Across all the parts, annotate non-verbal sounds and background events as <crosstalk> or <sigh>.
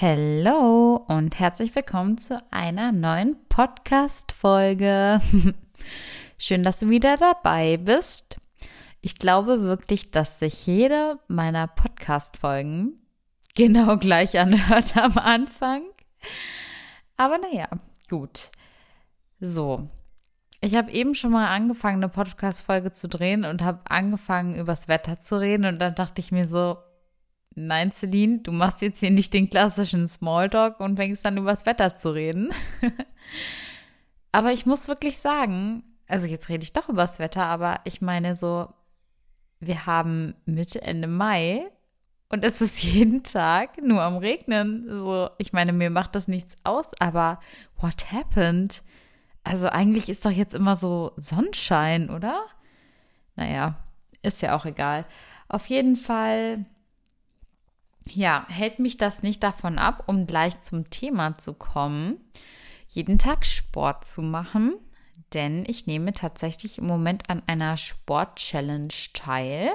Hello und herzlich willkommen zu einer neuen Podcast-Folge. <laughs> Schön, dass du wieder dabei bist. Ich glaube wirklich, dass sich jede meiner Podcast-Folgen genau gleich anhört am Anfang. Aber naja, gut. So. Ich habe eben schon mal angefangen, eine Podcast-Folge zu drehen und habe angefangen, übers Wetter zu reden. Und dann dachte ich mir so, nein, Celine, du machst jetzt hier nicht den klassischen Smalltalk und fängst dann übers Wetter zu reden. <laughs> aber ich muss wirklich sagen, also jetzt rede ich doch übers Wetter, aber ich meine so, wir haben Mitte, Ende Mai und es ist <laughs> jeden Tag nur am Regnen. So, ich meine, mir macht das nichts aus, aber what happened? Also eigentlich ist doch jetzt immer so Sonnenschein, oder? Naja, ist ja auch egal. Auf jeden Fall ja, hält mich das nicht davon ab, um gleich zum Thema zu kommen, jeden Tag Sport zu machen, denn ich nehme tatsächlich im Moment an einer Sport-Challenge teil.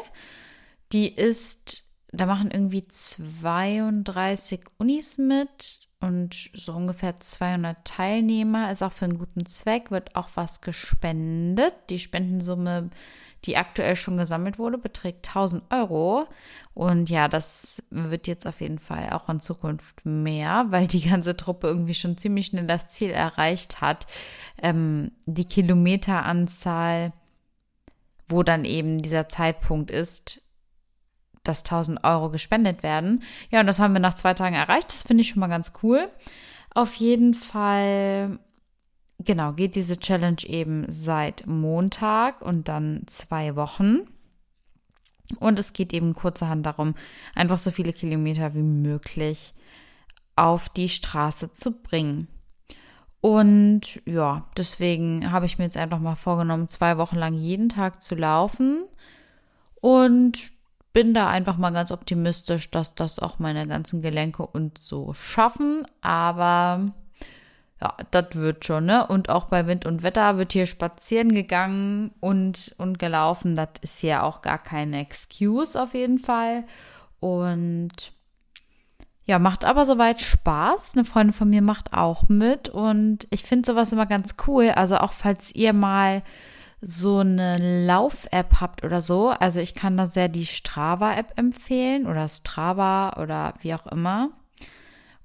Die ist, da machen irgendwie 32 Unis mit und so ungefähr 200 Teilnehmer, ist auch für einen guten Zweck, wird auch was gespendet. Die Spendensumme die aktuell schon gesammelt wurde, beträgt 1000 Euro. Und ja, das wird jetzt auf jeden Fall auch in Zukunft mehr, weil die ganze Truppe irgendwie schon ziemlich schnell das Ziel erreicht hat. Ähm, die Kilometeranzahl, wo dann eben dieser Zeitpunkt ist, dass 1000 Euro gespendet werden. Ja, und das haben wir nach zwei Tagen erreicht. Das finde ich schon mal ganz cool. Auf jeden Fall genau, geht diese Challenge eben seit Montag und dann zwei Wochen. Und es geht eben kurzerhand darum, einfach so viele Kilometer wie möglich auf die Straße zu bringen. Und ja, deswegen habe ich mir jetzt einfach mal vorgenommen, zwei Wochen lang jeden Tag zu laufen. Und bin da einfach mal ganz optimistisch, dass das auch meine ganzen Gelenke und so schaffen. Aber ja, das wird schon, ne? Und auch bei Wind und Wetter wird hier spazieren gegangen und, und gelaufen. Das ist ja auch gar keine Excuse auf jeden Fall. Und ja, macht aber soweit Spaß. Eine Freundin von mir macht auch mit und ich finde sowas immer ganz cool. Also auch falls ihr mal so eine Lauf-App habt oder so. Also ich kann da sehr die Strava-App empfehlen oder Strava oder wie auch immer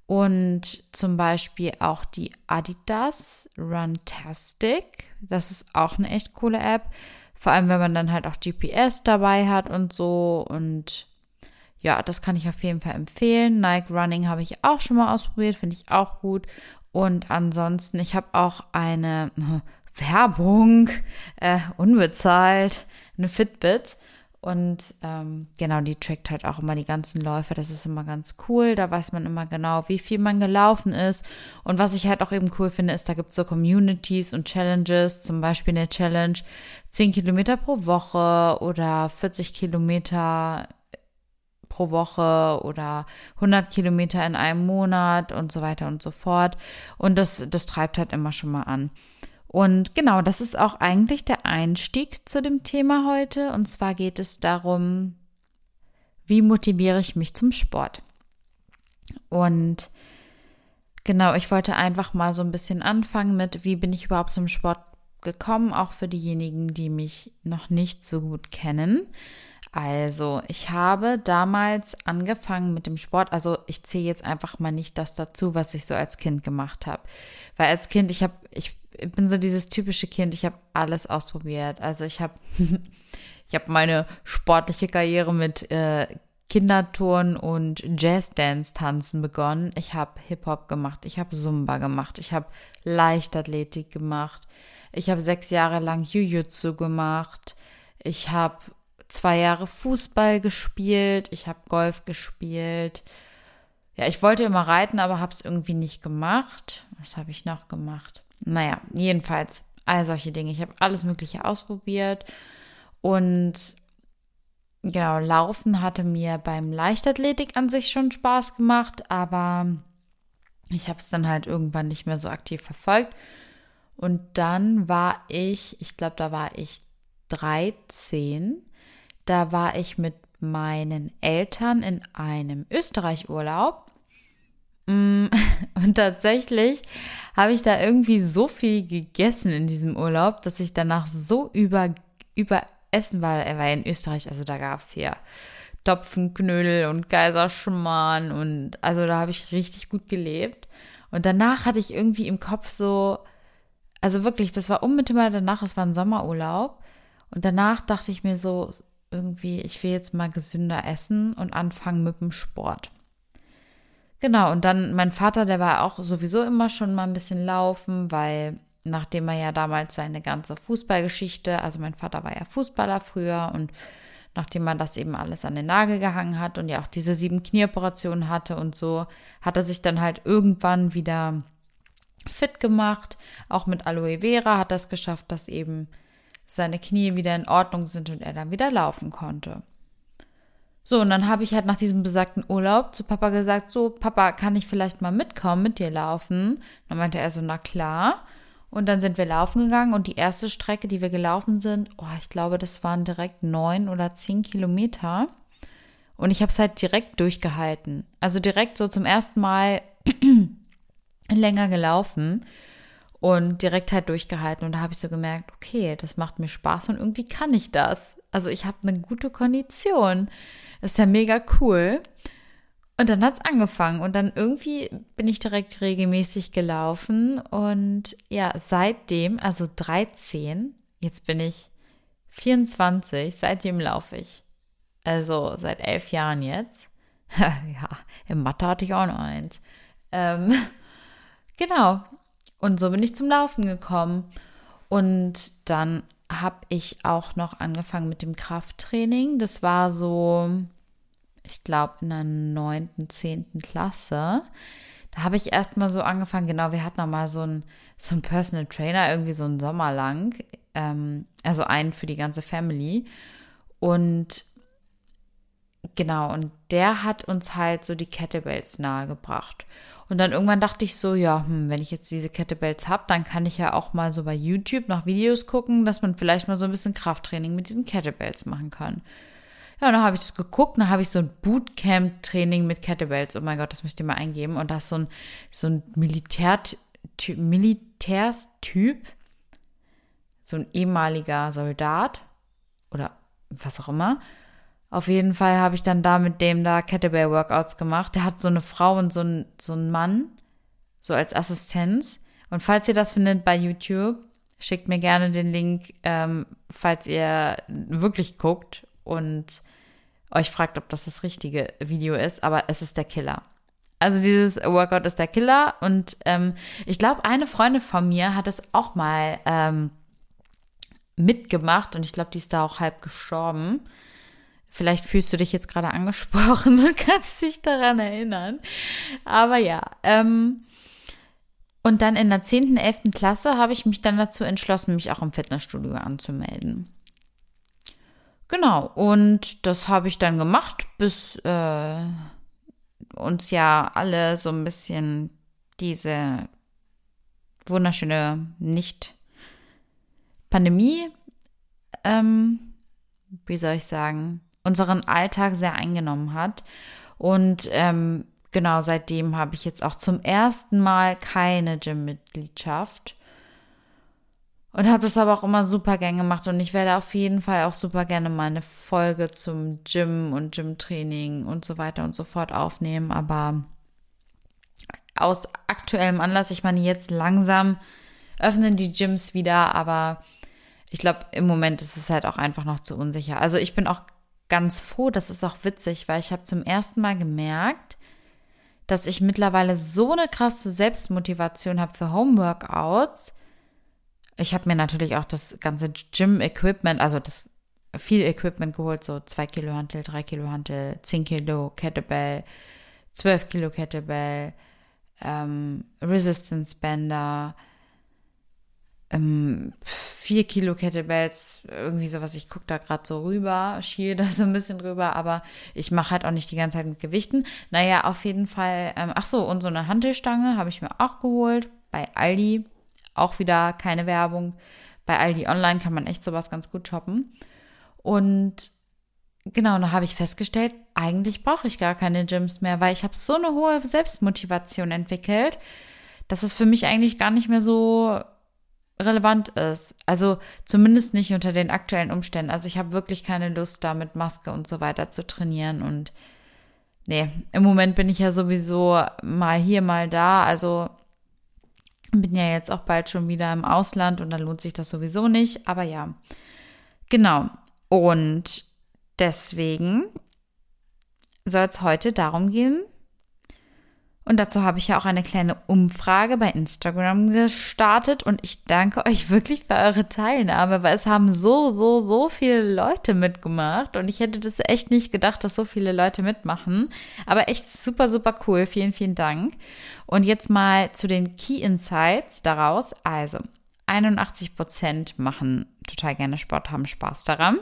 und zum Beispiel auch die Adidas Runtastic. Das ist auch eine echt coole App. Vor allem, wenn man dann halt auch GPS dabei hat und so. Und ja, das kann ich auf jeden Fall empfehlen. Nike Running habe ich auch schon mal ausprobiert, finde ich auch gut. Und ansonsten, ich habe auch eine <laughs> Werbung, äh, unbezahlt, eine Fitbit. Und ähm, genau, die trackt halt auch immer die ganzen Läufe. Das ist immer ganz cool. Da weiß man immer genau, wie viel man gelaufen ist. Und was ich halt auch eben cool finde, ist, da gibt es so Communities und Challenges. Zum Beispiel eine Challenge 10 Kilometer pro Woche oder 40 Kilometer pro Woche oder 100 Kilometer in einem Monat und so weiter und so fort. Und das, das treibt halt immer schon mal an. Und genau, das ist auch eigentlich der Einstieg zu dem Thema heute. Und zwar geht es darum, wie motiviere ich mich zum Sport? Und genau, ich wollte einfach mal so ein bisschen anfangen mit, wie bin ich überhaupt zum Sport gekommen, auch für diejenigen, die mich noch nicht so gut kennen. Also, ich habe damals angefangen mit dem Sport. Also, ich zähle jetzt einfach mal nicht das dazu, was ich so als Kind gemacht habe. Weil als Kind, ich habe, ich bin so dieses typische Kind, ich habe alles ausprobiert. Also, ich habe, <laughs> ich habe meine sportliche Karriere mit äh, Kinderturnen und Jazzdance-Tanzen begonnen. Ich habe Hip-Hop gemacht, ich habe Zumba gemacht, ich habe Leichtathletik gemacht, ich habe sechs Jahre lang Jiu-Jitsu gemacht, ich habe zwei Jahre Fußball gespielt, ich habe Golf gespielt. Ja, ich wollte immer reiten, aber habe es irgendwie nicht gemacht. Was habe ich noch gemacht? Naja, jedenfalls all solche Dinge. Ich habe alles Mögliche ausprobiert und genau, Laufen hatte mir beim Leichtathletik an sich schon Spaß gemacht, aber ich habe es dann halt irgendwann nicht mehr so aktiv verfolgt. Und dann war ich, ich glaube, da war ich 13 da war ich mit meinen Eltern in einem Österreich-Urlaub. Mm, <laughs> und tatsächlich habe ich da irgendwie so viel gegessen in diesem Urlaub, dass ich danach so über, überessen war. Er war in Österreich, also da gab es hier Topfenknödel und Geiserschmarrn und also da habe ich richtig gut gelebt. Und danach hatte ich irgendwie im Kopf so, also wirklich, das war unmittelbar danach, es war ein Sommerurlaub. Und danach dachte ich mir so, irgendwie, ich will jetzt mal gesünder essen und anfangen mit dem Sport. Genau, und dann mein Vater, der war auch sowieso immer schon mal ein bisschen laufen, weil nachdem er ja damals seine ganze Fußballgeschichte, also mein Vater war ja Fußballer früher und nachdem man das eben alles an den Nagel gehangen hat und ja auch diese sieben Knieoperationen hatte und so, hat er sich dann halt irgendwann wieder fit gemacht. Auch mit Aloe Vera hat es geschafft, dass eben seine Knie wieder in Ordnung sind und er dann wieder laufen konnte. So, und dann habe ich halt nach diesem besagten Urlaub zu Papa gesagt, so, Papa, kann ich vielleicht mal mitkommen, mit dir laufen? Dann meinte er so, na klar. Und dann sind wir laufen gegangen und die erste Strecke, die wir gelaufen sind, oh, ich glaube, das waren direkt neun oder zehn Kilometer. Und ich habe es halt direkt durchgehalten. Also direkt so zum ersten Mal <clears throat> länger gelaufen und direkt halt durchgehalten. Und da habe ich so gemerkt, okay, das macht mir Spaß und irgendwie kann ich das. Also ich habe eine gute Kondition. Ist ja mega cool. Und dann hat es angefangen und dann irgendwie bin ich direkt regelmäßig gelaufen und ja, seitdem, also 13, jetzt bin ich 24, seitdem laufe ich. Also seit elf Jahren jetzt. <laughs> ja, im Mathe hatte ich auch noch eins. Ähm, <laughs> genau. Und so bin ich zum Laufen gekommen. Und dann habe ich auch noch angefangen mit dem Krafttraining. Das war so, ich glaube, in der neunten, zehnten Klasse. Da habe ich erst mal so angefangen, genau, wir hatten noch mal so einen so Personal Trainer, irgendwie so einen Sommer lang. Ähm, also einen für die ganze Family. Und genau, und der hat uns halt so die Kettlebells nahegebracht. Und dann irgendwann dachte ich so, ja, hm, wenn ich jetzt diese Kettlebells habe, dann kann ich ja auch mal so bei YouTube nach Videos gucken, dass man vielleicht mal so ein bisschen Krafttraining mit diesen Kettlebells machen kann. Ja, und dann habe ich das geguckt, dann habe ich so ein Bootcamp-Training mit Kettlebells. Oh mein Gott, das möchte ich mal eingeben. Und da ist so ein, so ein Militärtyp, Militärstyp, so ein ehemaliger Soldat oder was auch immer, auf jeden Fall habe ich dann da mit dem da Kettlebell-Workouts gemacht. Der hat so eine Frau und so einen so einen Mann, so als Assistenz. Und falls ihr das findet bei YouTube, schickt mir gerne den Link, ähm, falls ihr wirklich guckt und euch fragt, ob das das richtige Video ist. Aber es ist der Killer. Also dieses Workout ist der Killer. Und ähm, ich glaube, eine Freundin von mir hat es auch mal ähm, mitgemacht. Und ich glaube, die ist da auch halb gestorben. Vielleicht fühlst du dich jetzt gerade angesprochen <laughs> und kannst dich daran erinnern. Aber ja, ähm, und dann in der 10., 11. Klasse habe ich mich dann dazu entschlossen, mich auch im Fitnessstudio anzumelden. Genau, und das habe ich dann gemacht, bis äh, uns ja alle so ein bisschen diese wunderschöne Nicht-Pandemie, ähm, wie soll ich sagen, unseren Alltag sehr eingenommen hat. Und ähm, genau seitdem habe ich jetzt auch zum ersten Mal keine Gym-Mitgliedschaft. Und habe das aber auch immer super gern gemacht. Und ich werde auf jeden Fall auch super gerne meine Folge zum Gym und Gym-Training und so weiter und so fort aufnehmen. Aber aus aktuellem Anlass, ich meine, jetzt langsam öffnen die Gyms wieder, aber ich glaube, im Moment ist es halt auch einfach noch zu unsicher. Also ich bin auch ganz froh, das ist auch witzig, weil ich habe zum ersten Mal gemerkt, dass ich mittlerweile so eine krasse Selbstmotivation habe für Homeworkouts. Ich habe mir natürlich auch das ganze Gym-Equipment, also das viel Equipment geholt, so 2 Kilo Hantel, 3 Kilo Hantel, 10 Kilo Kettlebell, 12 Kilo Kettlebell, ähm, Resistance Bänder, ähm, vier Kilo Kettlebells, irgendwie sowas. Ich gucke da gerade so rüber, schiele da <laughs> so ein bisschen drüber, aber ich mache halt auch nicht die ganze Zeit mit Gewichten. Naja, auf jeden Fall. Ähm, ach so, und so eine Hantelstange habe ich mir auch geholt bei Aldi. Auch wieder keine Werbung. Bei Aldi Online kann man echt sowas ganz gut shoppen. Und genau, da habe ich festgestellt, eigentlich brauche ich gar keine Gyms mehr, weil ich habe so eine hohe Selbstmotivation entwickelt, dass es für mich eigentlich gar nicht mehr so relevant ist. Also zumindest nicht unter den aktuellen Umständen. Also ich habe wirklich keine Lust, da mit Maske und so weiter zu trainieren. Und nee, im Moment bin ich ja sowieso mal hier, mal da. Also bin ja jetzt auch bald schon wieder im Ausland und dann lohnt sich das sowieso nicht. Aber ja, genau. Und deswegen soll es heute darum gehen, und dazu habe ich ja auch eine kleine Umfrage bei Instagram gestartet und ich danke euch wirklich für eure Teilnahme, weil es haben so, so, so viele Leute mitgemacht und ich hätte das echt nicht gedacht, dass so viele Leute mitmachen. Aber echt super, super cool. Vielen, vielen Dank. Und jetzt mal zu den Key Insights daraus. Also, 81 Prozent machen total gerne Sport, haben Spaß daran.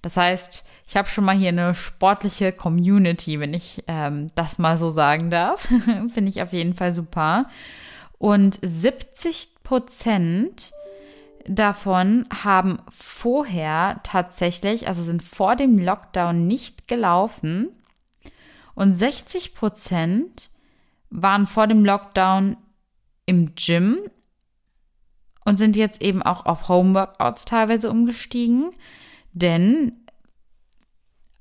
Das heißt, ich habe schon mal hier eine sportliche Community, wenn ich ähm, das mal so sagen darf. <laughs> Finde ich auf jeden Fall super. Und 70 Prozent davon haben vorher tatsächlich, also sind vor dem Lockdown nicht gelaufen. Und 60 Prozent waren vor dem Lockdown im Gym und sind jetzt eben auch auf Homeworkouts teilweise umgestiegen. Denn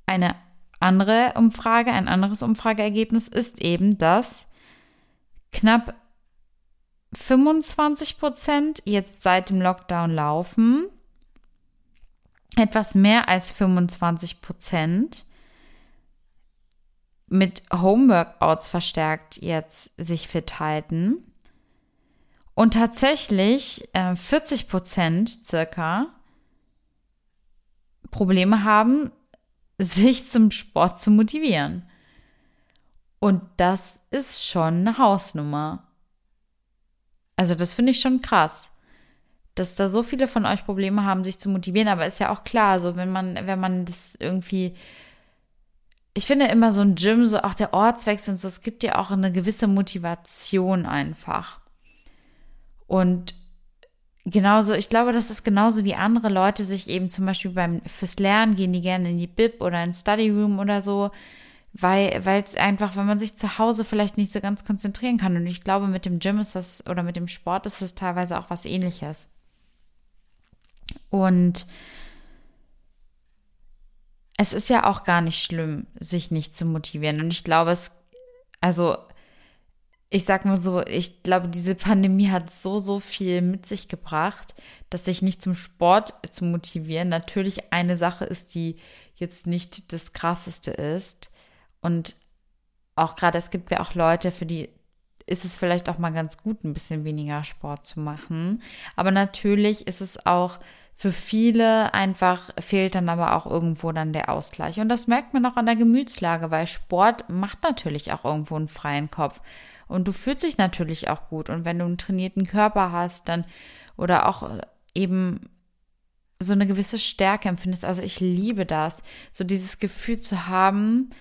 eine andere Umfrage, ein anderes Umfrageergebnis ist eben, dass knapp 25 Prozent jetzt seit dem Lockdown laufen. Etwas mehr als 25 Prozent mit Homeworkouts verstärkt jetzt sich fit halten. Und tatsächlich äh, 40 Prozent circa Probleme haben, <laughs> sich zum Sport zu motivieren. Und das ist schon eine Hausnummer. Also das finde ich schon krass, dass da so viele von euch Probleme haben, sich zu motivieren. Aber ist ja auch klar, so wenn man, wenn man das irgendwie, ich finde immer so ein Gym, so auch der Ortswechsel und so, es gibt ja auch eine gewisse Motivation einfach. Und genauso, ich glaube, das ist genauso wie andere Leute sich eben zum Beispiel beim fürs Lernen gehen, die gerne in die Bib oder in Study Room oder so, weil weil es einfach, wenn man sich zu Hause vielleicht nicht so ganz konzentrieren kann. Und ich glaube, mit dem Gym ist das oder mit dem Sport ist es teilweise auch was Ähnliches. Und es ist ja auch gar nicht schlimm, sich nicht zu motivieren. Und ich glaube, es, also ich sag mal so, ich glaube, diese Pandemie hat so, so viel mit sich gebracht, dass sich nicht zum Sport zu motivieren natürlich eine Sache ist, die jetzt nicht das Krasseste ist. Und auch gerade, es gibt ja auch Leute, für die ist es vielleicht auch mal ganz gut, ein bisschen weniger Sport zu machen. Aber natürlich ist es auch für viele einfach fehlt dann aber auch irgendwo dann der Ausgleich. Und das merkt man auch an der Gemütslage, weil Sport macht natürlich auch irgendwo einen freien Kopf. Und du fühlst dich natürlich auch gut. Und wenn du einen trainierten Körper hast, dann oder auch eben so eine gewisse Stärke empfindest. Also ich liebe das, so dieses Gefühl zu haben,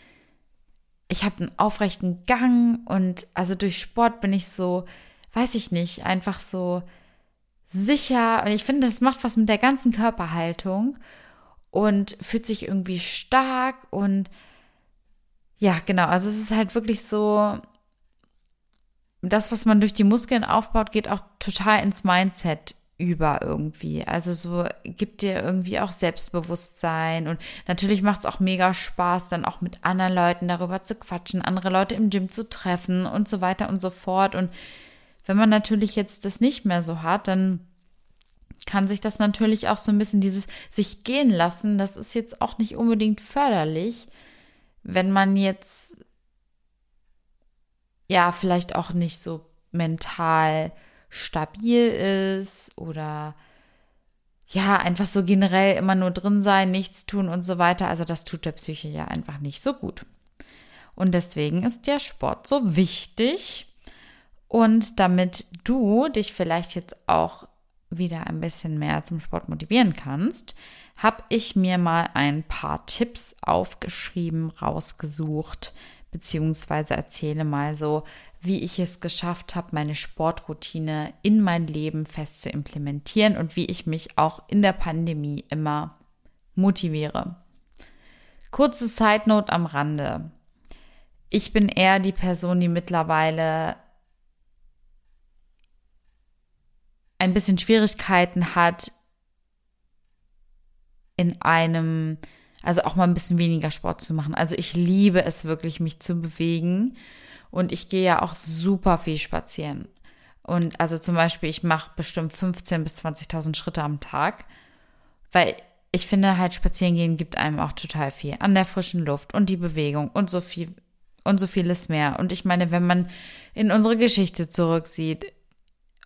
ich habe einen aufrechten Gang und also durch Sport bin ich so, weiß ich nicht, einfach so sicher. Und ich finde, das macht was mit der ganzen Körperhaltung und fühlt sich irgendwie stark und ja, genau. Also es ist halt wirklich so, das, was man durch die Muskeln aufbaut, geht auch total ins Mindset über irgendwie. Also so gibt dir irgendwie auch Selbstbewusstsein und natürlich macht es auch mega Spaß, dann auch mit anderen Leuten darüber zu quatschen, andere Leute im Gym zu treffen und so weiter und so fort. Und wenn man natürlich jetzt das nicht mehr so hat, dann kann sich das natürlich auch so ein bisschen dieses sich gehen lassen, das ist jetzt auch nicht unbedingt förderlich, wenn man jetzt ja vielleicht auch nicht so mental stabil ist oder ja, einfach so generell immer nur drin sein, nichts tun und so weiter. Also das tut der Psyche ja einfach nicht so gut. Und deswegen ist der Sport so wichtig. Und damit du dich vielleicht jetzt auch wieder ein bisschen mehr zum Sport motivieren kannst, habe ich mir mal ein paar Tipps aufgeschrieben, rausgesucht, beziehungsweise erzähle mal so, wie ich es geschafft habe, meine Sportroutine in mein Leben fest zu implementieren und wie ich mich auch in der Pandemie immer motiviere. Kurze Side Note am Rande. Ich bin eher die Person, die mittlerweile ein bisschen Schwierigkeiten hat, in einem, also auch mal ein bisschen weniger Sport zu machen. Also ich liebe es wirklich, mich zu bewegen. Und ich gehe ja auch super viel spazieren. Und also zum Beispiel, ich mache bestimmt 15.000 bis 20.000 Schritte am Tag, weil ich finde halt spazieren gehen gibt einem auch total viel an der frischen Luft und die Bewegung und so viel und so vieles mehr. Und ich meine, wenn man in unsere Geschichte zurücksieht,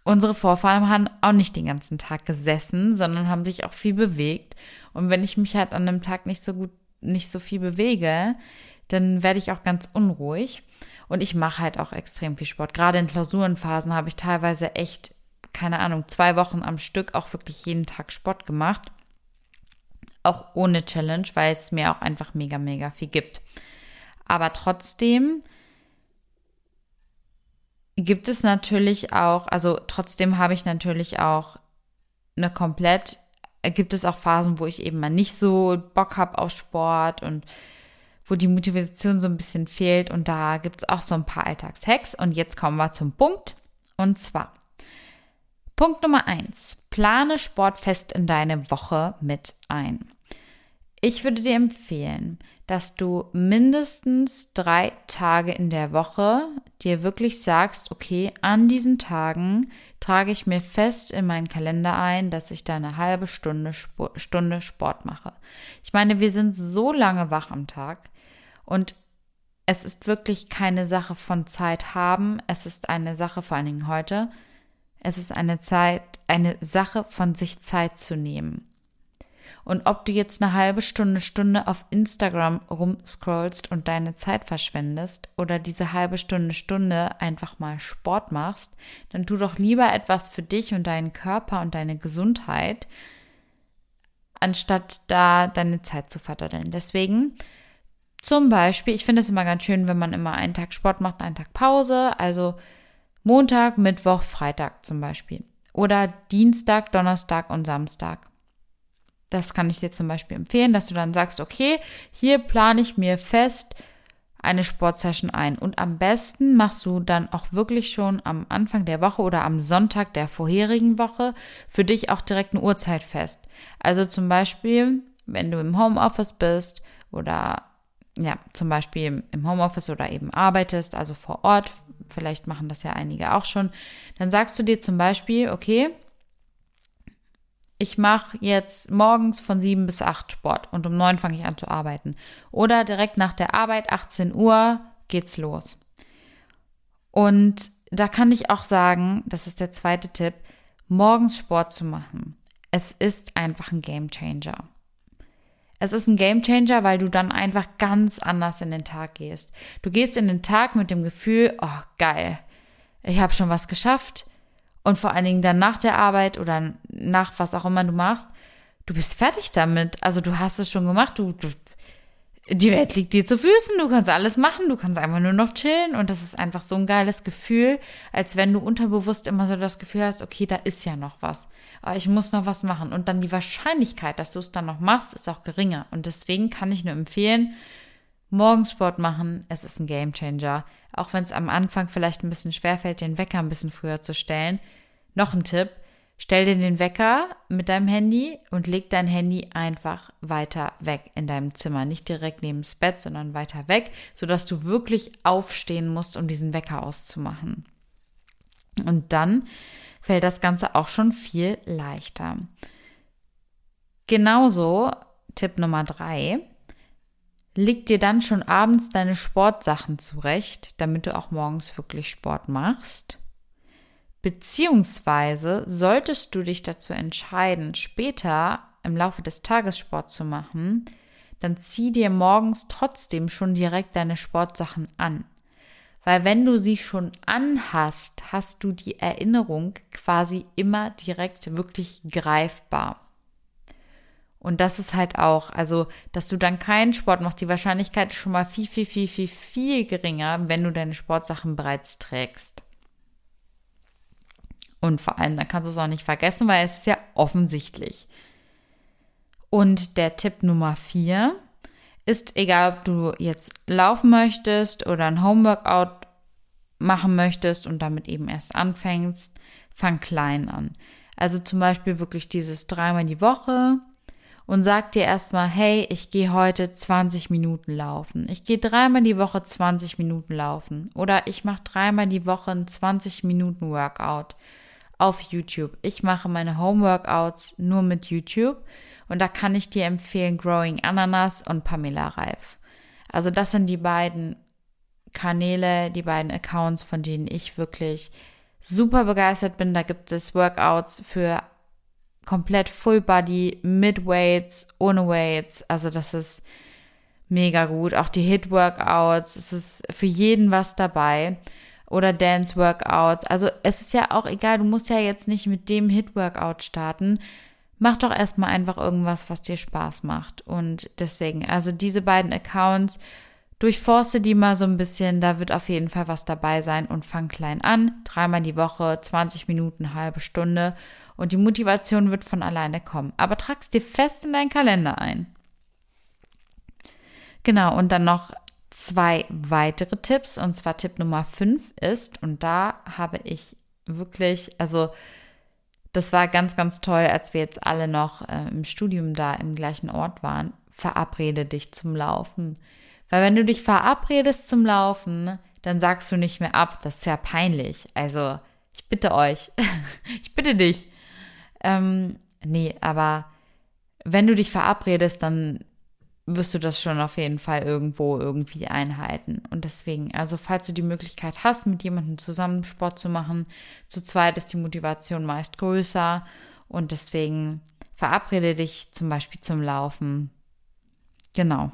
unsere Vorfahren haben auch nicht den ganzen Tag gesessen, sondern haben sich auch viel bewegt. Und wenn ich mich halt an einem Tag nicht so gut, nicht so viel bewege, dann werde ich auch ganz unruhig. Und ich mache halt auch extrem viel Sport. Gerade in Klausurenphasen habe ich teilweise echt, keine Ahnung, zwei Wochen am Stück auch wirklich jeden Tag Sport gemacht. Auch ohne Challenge, weil es mir auch einfach mega, mega viel gibt. Aber trotzdem gibt es natürlich auch, also trotzdem habe ich natürlich auch eine komplett, gibt es auch Phasen, wo ich eben mal nicht so Bock habe auf Sport und wo die Motivation so ein bisschen fehlt. Und da gibt es auch so ein paar Alltagshacks. Und jetzt kommen wir zum Punkt. Und zwar Punkt Nummer eins: Plane Sport fest in deine Woche mit ein. Ich würde dir empfehlen, dass du mindestens drei Tage in der Woche dir wirklich sagst, okay, an diesen Tagen trage ich mir fest in meinen Kalender ein, dass ich da eine halbe Stunde, Stunde Sport mache. Ich meine, wir sind so lange wach am Tag und es ist wirklich keine Sache von Zeit haben, es ist eine Sache vor allen Dingen heute, es ist eine Zeit, eine Sache von sich Zeit zu nehmen. Und ob du jetzt eine halbe Stunde, Stunde auf Instagram rumscrollst und deine Zeit verschwendest oder diese halbe Stunde, Stunde einfach mal Sport machst, dann tu doch lieber etwas für dich und deinen Körper und deine Gesundheit, anstatt da deine Zeit zu verdaddeln. Deswegen zum Beispiel, ich finde es immer ganz schön, wenn man immer einen Tag Sport macht, einen Tag Pause, also Montag, Mittwoch, Freitag zum Beispiel. Oder Dienstag, Donnerstag und Samstag. Das kann ich dir zum Beispiel empfehlen, dass du dann sagst, okay, hier plane ich mir fest eine Sportsession ein. Und am besten machst du dann auch wirklich schon am Anfang der Woche oder am Sonntag der vorherigen Woche für dich auch direkt eine Uhrzeit fest. Also zum Beispiel, wenn du im Homeoffice bist oder ja, zum Beispiel im Homeoffice oder eben arbeitest, also vor Ort, vielleicht machen das ja einige auch schon, dann sagst du dir zum Beispiel, okay, ich mache jetzt morgens von 7 bis 8 Sport und um 9 fange ich an zu arbeiten. Oder direkt nach der Arbeit, 18 Uhr, geht's los. Und da kann ich auch sagen, das ist der zweite Tipp, morgens Sport zu machen. Es ist einfach ein Game Changer. Es ist ein Game Changer, weil du dann einfach ganz anders in den Tag gehst. Du gehst in den Tag mit dem Gefühl, oh geil, ich habe schon was geschafft und vor allen Dingen dann nach der Arbeit oder nach was auch immer du machst, du bist fertig damit. Also du hast es schon gemacht, du, du die Welt liegt dir zu Füßen, du kannst alles machen, du kannst einfach nur noch chillen und das ist einfach so ein geiles Gefühl, als wenn du unterbewusst immer so das Gefühl hast, okay, da ist ja noch was, aber ich muss noch was machen und dann die Wahrscheinlichkeit, dass du es dann noch machst, ist auch geringer und deswegen kann ich nur empfehlen, Morgensport machen, es ist ein Gamechanger. Auch wenn es am Anfang vielleicht ein bisschen schwerfällt, den Wecker ein bisschen früher zu stellen. Noch ein Tipp, stell dir den Wecker mit deinem Handy und leg dein Handy einfach weiter weg in deinem Zimmer. Nicht direkt neben das Bett, sondern weiter weg, sodass du wirklich aufstehen musst, um diesen Wecker auszumachen. Und dann fällt das Ganze auch schon viel leichter. Genauso, Tipp Nummer drei, Leg dir dann schon abends deine Sportsachen zurecht, damit du auch morgens wirklich Sport machst. Beziehungsweise solltest du dich dazu entscheiden, später im Laufe des Tages Sport zu machen, dann zieh dir morgens trotzdem schon direkt deine Sportsachen an. Weil wenn du sie schon anhast, hast du die Erinnerung quasi immer direkt wirklich greifbar. Und das ist halt auch, also, dass du dann keinen Sport machst, die Wahrscheinlichkeit ist schon mal viel, viel, viel, viel, viel geringer, wenn du deine Sportsachen bereits trägst. Und vor allem, dann kannst du es auch nicht vergessen, weil es ist ja offensichtlich. Und der Tipp Nummer vier, ist egal, ob du jetzt laufen möchtest oder ein Homeworkout machen möchtest und damit eben erst anfängst, fang klein an. Also zum Beispiel wirklich dieses dreimal die Woche und sag dir erstmal, hey, ich gehe heute 20 Minuten laufen. Ich gehe dreimal die Woche 20 Minuten laufen. Oder ich mache dreimal die Woche ein 20 Minuten Workout auf YouTube. Ich mache meine Home-Workouts nur mit YouTube. Und da kann ich dir empfehlen Growing Ananas und Pamela Reif. Also das sind die beiden Kanäle, die beiden Accounts, von denen ich wirklich super begeistert bin. Da gibt es Workouts für komplett Full Body, mit Weights, ohne Weights. Also das ist mega gut. Auch die Hit Workouts, es ist für jeden was dabei. Oder Dance Workouts. Also es ist ja auch egal, du musst ja jetzt nicht mit dem Hit Workout starten. Mach doch erstmal einfach irgendwas, was dir Spaß macht. Und deswegen, also diese beiden Accounts, durchforste die mal so ein bisschen, da wird auf jeden Fall was dabei sein und fang klein an. Dreimal die Woche, 20 Minuten, halbe Stunde und die Motivation wird von alleine kommen. Aber trag's dir fest in deinen Kalender ein. Genau, und dann noch zwei weitere Tipps. Und zwar Tipp Nummer fünf ist, und da habe ich wirklich, also das war ganz, ganz toll, als wir jetzt alle noch äh, im Studium da im gleichen Ort waren. Verabrede dich zum Laufen. Weil wenn du dich verabredest zum Laufen, dann sagst du nicht mehr ab. Das ist ja peinlich. Also, ich bitte euch. <laughs> ich bitte dich. Ähm, nee, aber wenn du dich verabredest, dann wirst du das schon auf jeden Fall irgendwo irgendwie einhalten. Und deswegen, also falls du die Möglichkeit hast, mit jemandem zusammen Sport zu machen, zu zweit ist die Motivation meist größer. Und deswegen verabrede dich zum Beispiel zum Laufen. Genau.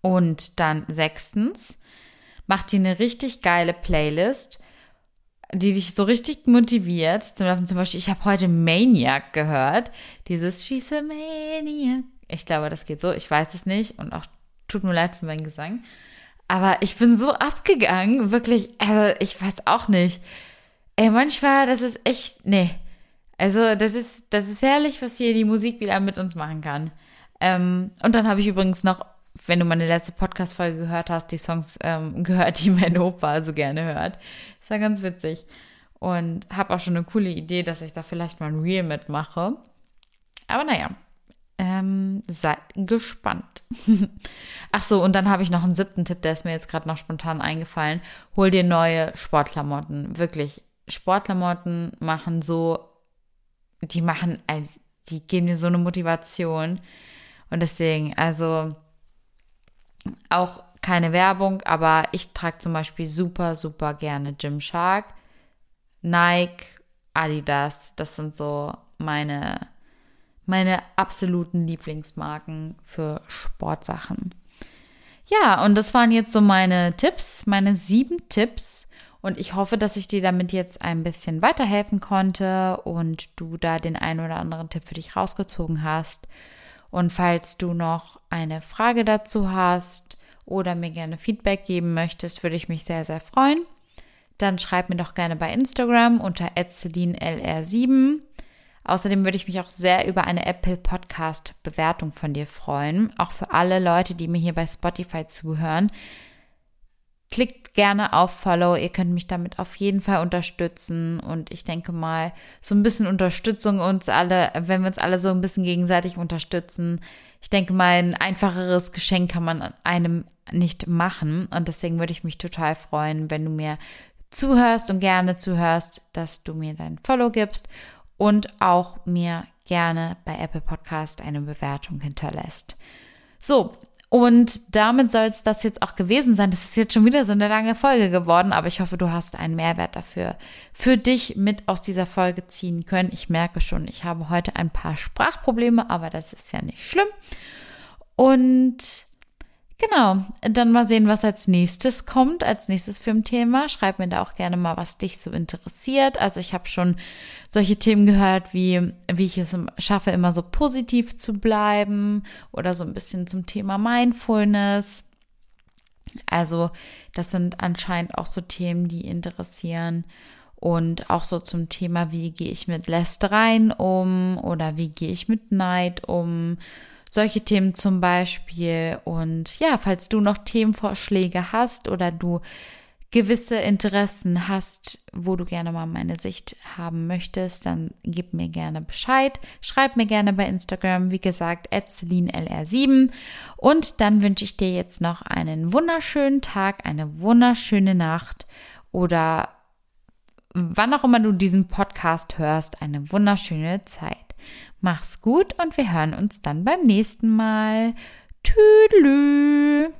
Und dann sechstens, mach dir eine richtig geile Playlist die dich so richtig motiviert. Zum Beispiel, zum Beispiel ich habe heute Maniac gehört. Dieses She's a Maniac. Ich glaube, das geht so. Ich weiß es nicht. Und auch tut mir leid für meinen Gesang. Aber ich bin so abgegangen. Wirklich, also ich weiß auch nicht. Ey, manchmal, das ist echt, nee. Also, das ist, das ist herrlich, was hier die Musik wieder mit uns machen kann. Ähm, und dann habe ich übrigens noch wenn du meine letzte Podcast-Folge gehört hast, die Songs ähm, <laughs> gehört, die mein Opa so gerne hört. Ist ja ganz witzig. Und habe auch schon eine coole Idee, dass ich da vielleicht mal ein Reel mitmache. Aber naja, ähm, seid gespannt. <laughs> Ach so, und dann habe ich noch einen siebten Tipp, der ist mir jetzt gerade noch spontan eingefallen. Hol dir neue Sportklamotten. Wirklich, Sportklamotten machen so, die machen, also, die geben dir so eine Motivation. Und deswegen, also auch keine Werbung, aber ich trage zum Beispiel super, super gerne Gymshark, Nike, Adidas. Das sind so meine, meine absoluten Lieblingsmarken für Sportsachen. Ja, und das waren jetzt so meine Tipps, meine sieben Tipps. Und ich hoffe, dass ich dir damit jetzt ein bisschen weiterhelfen konnte und du da den einen oder anderen Tipp für dich rausgezogen hast. Und falls du noch eine Frage dazu hast oder mir gerne Feedback geben möchtest, würde ich mich sehr, sehr freuen. Dann schreib mir doch gerne bei Instagram unter lr7. Außerdem würde ich mich auch sehr über eine Apple Podcast Bewertung von dir freuen. Auch für alle Leute, die mir hier bei Spotify zuhören. Klickt gerne auf Follow. Ihr könnt mich damit auf jeden Fall unterstützen. Und ich denke mal, so ein bisschen Unterstützung uns alle, wenn wir uns alle so ein bisschen gegenseitig unterstützen. Ich denke mal, ein einfacheres Geschenk kann man einem nicht machen. Und deswegen würde ich mich total freuen, wenn du mir zuhörst und gerne zuhörst, dass du mir dein Follow gibst und auch mir gerne bei Apple Podcast eine Bewertung hinterlässt. So, und damit soll es das jetzt auch gewesen sein. Das ist jetzt schon wieder so eine lange Folge geworden, aber ich hoffe, du hast einen Mehrwert dafür für dich mit aus dieser Folge ziehen können. Ich merke schon, ich habe heute ein paar Sprachprobleme, aber das ist ja nicht schlimm. Und Genau, dann mal sehen, was als nächstes kommt, als nächstes Filmthema. Schreib mir da auch gerne mal, was dich so interessiert. Also ich habe schon solche Themen gehört, wie wie ich es schaffe, immer so positiv zu bleiben oder so ein bisschen zum Thema Mindfulness. Also das sind anscheinend auch so Themen, die interessieren. Und auch so zum Thema, wie gehe ich mit Lästereien um oder wie gehe ich mit Neid um Solche Themen zum Beispiel. Und ja, falls du noch Themenvorschläge hast oder du gewisse Interessen hast, wo du gerne mal meine Sicht haben möchtest, dann gib mir gerne Bescheid. Schreib mir gerne bei Instagram, wie gesagt, lr7. Und dann wünsche ich dir jetzt noch einen wunderschönen Tag, eine wunderschöne Nacht oder wann auch immer du diesen Podcast hörst, eine wunderschöne Zeit. Mach's gut und wir hören uns dann beim nächsten Mal. Tüdelü.